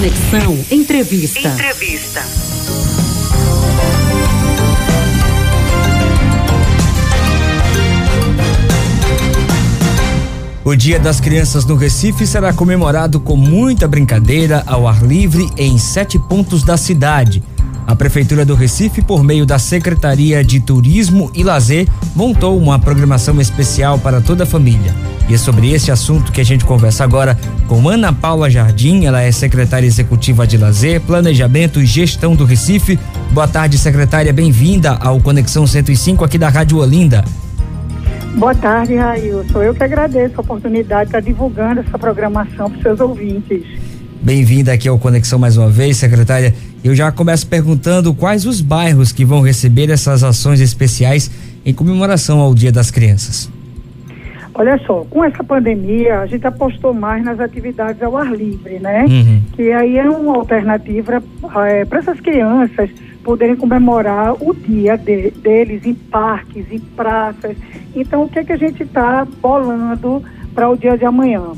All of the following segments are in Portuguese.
Conexão Entrevista. Entrevista. O Dia das Crianças no Recife será comemorado com muita brincadeira ao ar livre em sete pontos da cidade. A Prefeitura do Recife, por meio da Secretaria de Turismo e Lazer, montou uma programação especial para toda a família. E é sobre esse assunto que a gente conversa agora com Ana Paula Jardim, ela é secretária executiva de Lazer, Planejamento e Gestão do Recife. Boa tarde, secretária, bem-vinda ao Conexão 105 aqui da Rádio Olinda. Boa tarde, Rail. Sou eu que agradeço a oportunidade de estar divulgando essa programação para os seus ouvintes. Bem-vinda aqui ao Conexão mais uma vez, secretária. Eu já começo perguntando quais os bairros que vão receber essas ações especiais em comemoração ao Dia das Crianças. Olha só, com essa pandemia, a gente apostou mais nas atividades ao ar livre, né? Uhum. Que aí é uma alternativa é, para essas crianças poderem comemorar o dia de, deles em parques, em praças. Então, o que, é que a gente está bolando para o dia de amanhã?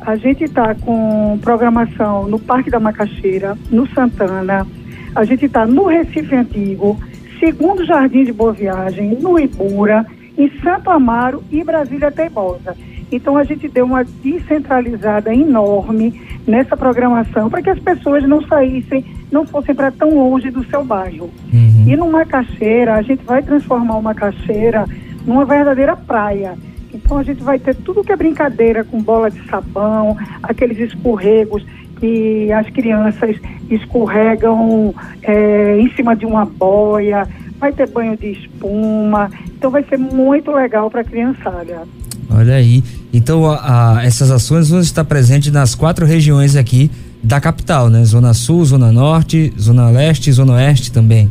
A gente está com programação no Parque da Macaxeira, no Santana, a gente está no Recife Antigo, segundo Jardim de Boa Viagem, no Ibura, em Santo Amaro e Brasília Teimosa. Então a gente deu uma descentralizada enorme nessa programação para que as pessoas não saíssem, não fossem para tão longe do seu bairro. Uhum. E numa caixeira, a gente vai transformar uma caixeira numa verdadeira praia. Então a gente vai ter tudo que é brincadeira com bola de sabão, aqueles escorregos que as crianças escorregam é, em cima de uma boia, vai ter banho de espuma, então vai ser muito legal para a criançada. Olha aí. Então, a, a, essas ações vão estar presentes nas quatro regiões aqui da capital, né? Zona Sul, Zona Norte, Zona Leste e Zona Oeste também.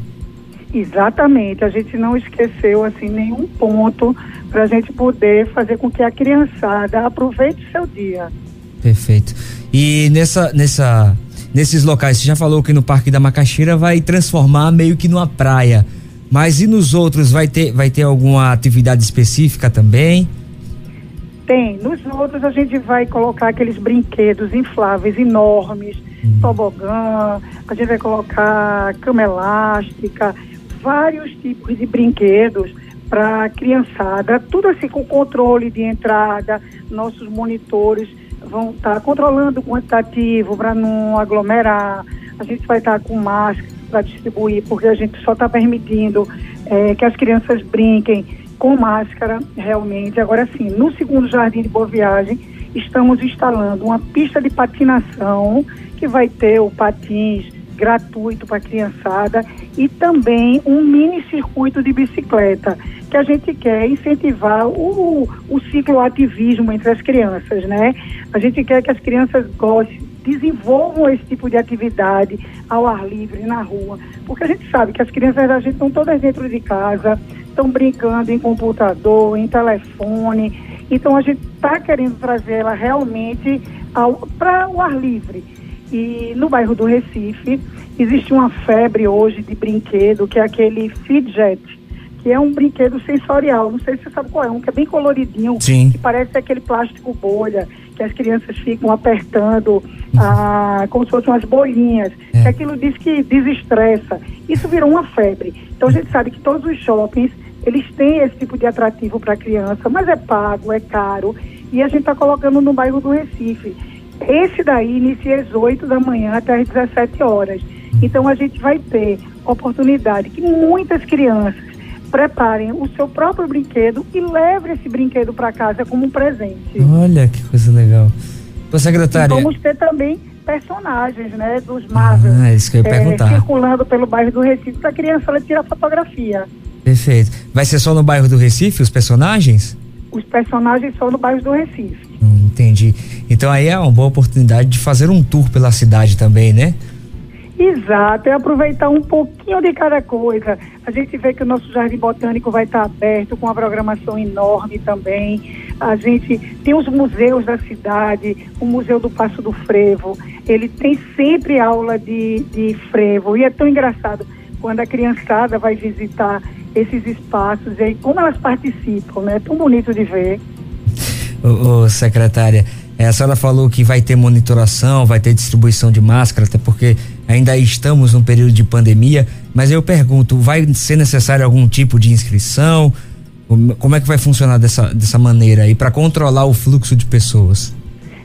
Exatamente. A gente não esqueceu assim nenhum ponto para a gente poder fazer com que a criançada aproveite o seu dia. Perfeito. E nessa, nessa, nesses locais, você já falou que no Parque da Macaxeira vai transformar meio que numa praia. Mas e nos outros vai ter, vai ter alguma atividade específica também? Tem. Nos outros a gente vai colocar aqueles brinquedos infláveis enormes, hum. tobogã, a gente vai colocar cama elástica, vários tipos de brinquedos para criançada, tudo assim com controle de entrada, nossos monitores vão estar tá controlando o quantitativo para não aglomerar, a gente vai estar tá com máscara para distribuir, porque a gente só está permitindo é, que as crianças brinquem com máscara, realmente. Agora sim, no segundo Jardim de Boa Viagem, estamos instalando uma pista de patinação que vai ter o patins gratuito para a criançada e também um mini circuito de bicicleta, que a gente quer incentivar o, o cicloativismo entre as crianças, né? A gente quer que as crianças gostem, desenvolvam esse tipo de atividade ao ar livre, na rua, porque a gente sabe que as crianças da gente estão todas dentro de casa, estão brincando em computador, em telefone, então a gente está querendo trazer ela realmente para o ar livre. E no bairro do Recife existe uma febre hoje de brinquedo que é aquele fidget, que é um brinquedo sensorial. Não sei se você sabe qual é, um que é bem coloridinho, Sim. que parece aquele plástico bolha, que as crianças ficam apertando ah, como se fossem umas bolinhas. É. Que aquilo diz que desestressa. Isso virou uma febre. Então a gente sabe que todos os shoppings eles têm esse tipo de atrativo para a criança, mas é pago, é caro. E a gente está colocando no bairro do Recife. Esse daí inicia às 8 da manhã até às 17 horas. Então a gente vai ter oportunidade que muitas crianças preparem o seu próprio brinquedo e levem esse brinquedo para casa como um presente. Olha que coisa legal. Ô, secretária. E vamos ter também personagens, né, dos Marvel. Ah, isso que eu ia é, perguntar. circulando pelo bairro do Recife para a criança ela tirar fotografia. Perfeito. Vai ser só no bairro do Recife os personagens? Os personagens são no bairro do Recife. Hum, entendi. Então aí é uma boa oportunidade de fazer um tour pela cidade também, né? Exato, é aproveitar um pouquinho de cada coisa. A gente vê que o nosso jardim botânico vai estar aberto com uma programação enorme também. A gente tem os museus da cidade, o Museu do Passo do Frevo. Ele tem sempre aula de, de frevo e é tão engraçado quando a criançada vai visitar esses espaços e como elas participam, né? É tão bonito de ver. Ô, ô secretária, É, a senhora falou que vai ter monitoração, vai ter distribuição de máscara, até porque ainda estamos num período de pandemia. Mas eu pergunto, vai ser necessário algum tipo de inscrição? Como é que vai funcionar dessa, dessa maneira aí para controlar o fluxo de pessoas?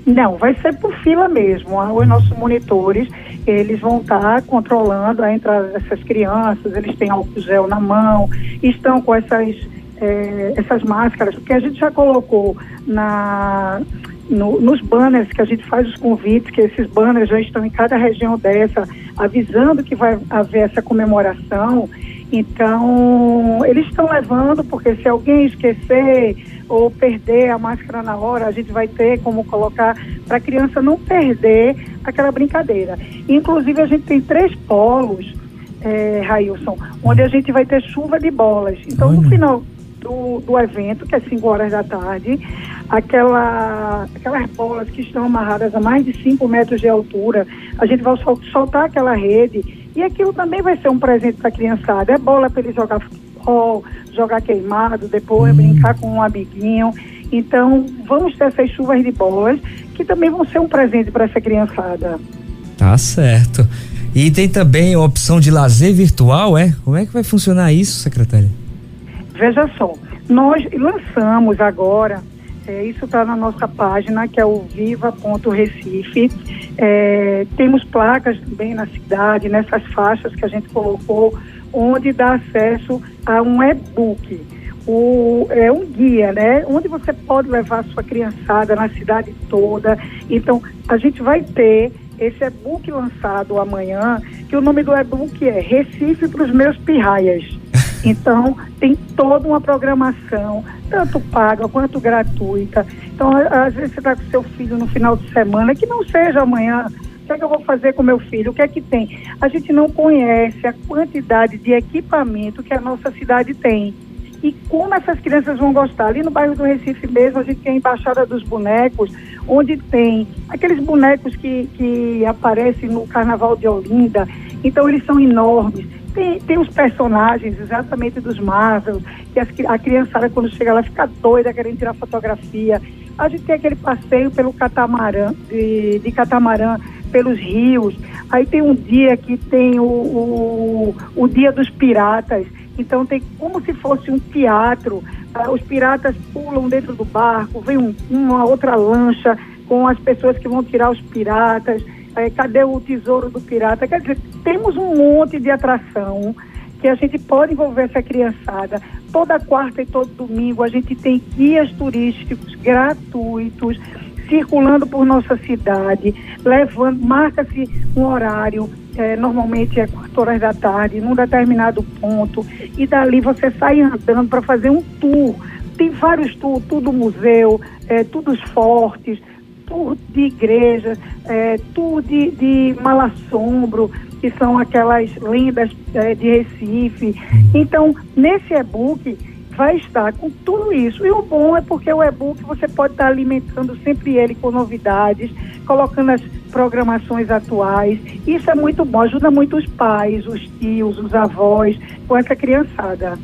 Não, vai ser por fila mesmo. Os nossos monitores, eles vão estar controlando a entrada dessas crianças, eles têm álcool gel na mão, estão com essas, é, essas máscaras, porque a gente já colocou na, no, nos banners que a gente faz os convites, que esses banners já estão em cada região dessa, avisando que vai haver essa comemoração. Então, eles estão levando, porque se alguém esquecer ou perder a máscara na hora, a gente vai ter como colocar para a criança não perder aquela brincadeira. Inclusive, a gente tem três polos, é, Railson, onde a gente vai ter chuva de bolas. Então, no final do, do evento, que é 5 horas da tarde, aquela, aquelas bolas que estão amarradas a mais de 5 metros de altura, a gente vai sol, soltar aquela rede e aquilo também vai ser um presente para a criançada. É bola para ele jogar futebol, jogar queimado, depois hum. brincar com um amiguinho. Então, vamos ter essas chuvas de bolas que também vão ser um presente para essa criançada. Tá certo. E tem também a opção de lazer virtual, é? Como é que vai funcionar isso, secretária? Veja só, nós lançamos agora é, isso está na nossa página, que é o viva.recife. É, temos placas também na cidade, nessas faixas que a gente colocou, onde dá acesso a um e-book. O, é um guia, né? Onde você pode levar a sua criançada na cidade toda. Então, a gente vai ter esse e-book lançado amanhã, que o nome do e-book é Recife para os meus pirraias. Então, tem toda uma programação, tanto paga quanto gratuita. Então, às vezes você está com seu filho no final de semana, que não seja amanhã. O que é que eu vou fazer com meu filho? O que é que tem? A gente não conhece a quantidade de equipamento que a nossa cidade tem. E como essas crianças vão gostar? Ali no bairro do Recife mesmo, a gente tem a Embaixada dos Bonecos, onde tem aqueles bonecos que, que aparecem no Carnaval de Olinda. Então, eles são enormes tem, tem os personagens exatamente dos Marvel, que as, a criançada quando chega lá fica doida querendo tirar fotografia. A gente tem aquele passeio pelo catamarã, de, de catamarã, pelos rios. Aí tem um dia que tem o, o, o dia dos piratas. Então tem como se fosse um teatro. Ah, os piratas pulam dentro do barco, vem um, uma outra lancha com as pessoas que vão tirar os piratas é, cadê o tesouro do pirata? Quer dizer, temos um monte de atração que a gente pode envolver essa criançada. Toda quarta e todo domingo a gente tem guias turísticos gratuitos circulando por nossa cidade, levando, marca-se um horário, é, normalmente é 4 horas da tarde, num determinado ponto, e dali você sai andando para fazer um tour. Tem vários tours, tudo museu, é, tudo fortes, tour de igreja, é, de, de malassombro, que são aquelas lendas é, de Recife. Então, nesse e-book vai estar com tudo isso. E o bom é porque o e-book você pode estar alimentando sempre ele com novidades, colocando as programações atuais. Isso é muito bom, ajuda muito os pais, os tios, os avós, com essa criançada.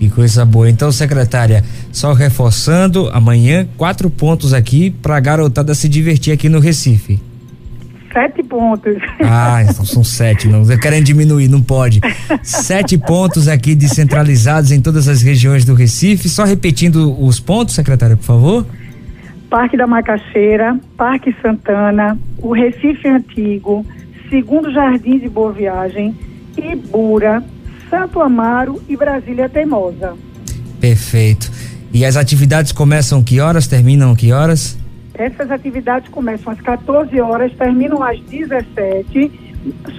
Que coisa boa. Então, secretária, só reforçando, amanhã quatro pontos aqui para a garotada se divertir aqui no Recife. Sete pontos. Ah, então são sete, não. Querem diminuir, não pode. Sete pontos aqui descentralizados em todas as regiões do Recife. Só repetindo os pontos, secretária, por favor. Parque da Macaxeira, Parque Santana, o Recife Antigo, Segundo Jardim de Boa Viagem, Ibura, Santo Amaro e Brasília Teimosa. Perfeito. E as atividades começam que horas, terminam que horas? Essas atividades começam às 14 horas, terminam às 17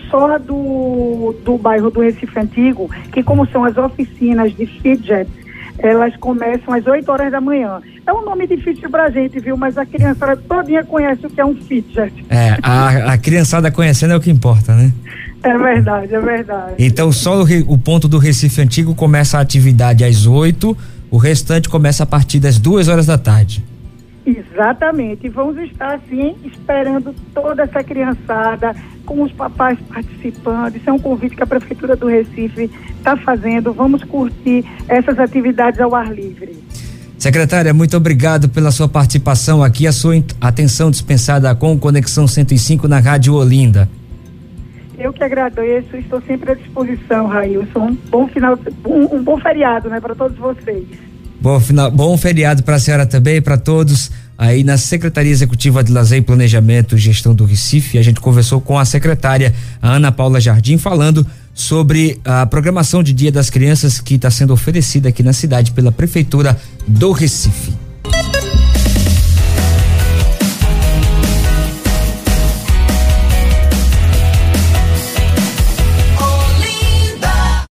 só do, do bairro do Recife Antigo, que como são as oficinas de fidget, elas começam às 8 horas da manhã. É um nome difícil pra gente, viu? Mas a criançada todinha conhece o que é um fidget. É, a, a criançada conhecendo é o que importa, né? É verdade, é verdade. Então só o, o, ponto do Recife Antigo começa a atividade às 8, o restante começa a partir das duas horas da tarde. Exatamente. E vamos estar assim esperando toda essa criançada, com os papais participando. Isso é um convite que a Prefeitura do Recife está fazendo. Vamos curtir essas atividades ao ar livre. Secretária, muito obrigado pela sua participação aqui, a sua atenção dispensada com Conexão 105 na Rádio Olinda. Eu que agradeço, estou sempre à disposição, Railson. Um bom final, um, um bom feriado, né, para todos vocês. Bom, final, bom feriado para a senhora também, para todos aí na Secretaria Executiva de Lazer e Planejamento e Gestão do Recife. A gente conversou com a secretária a Ana Paula Jardim falando sobre a programação de Dia das Crianças que está sendo oferecida aqui na cidade pela Prefeitura do Recife.